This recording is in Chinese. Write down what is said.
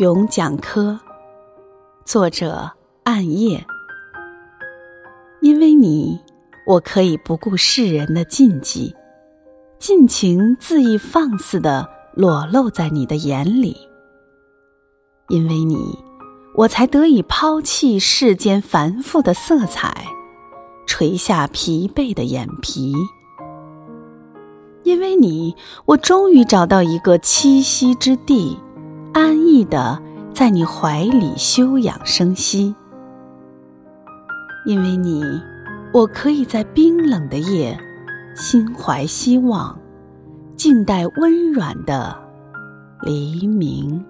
咏讲科，作者暗夜。因为你，我可以不顾世人的禁忌，尽情恣意放肆的裸露在你的眼里。因为你，我才得以抛弃世间繁复的色彩，垂下疲惫的眼皮。因为你，我终于找到一个栖息之地，安逸的在你怀里休养生息。因为你，我可以在冰冷的夜，心怀希望，静待温软的黎明。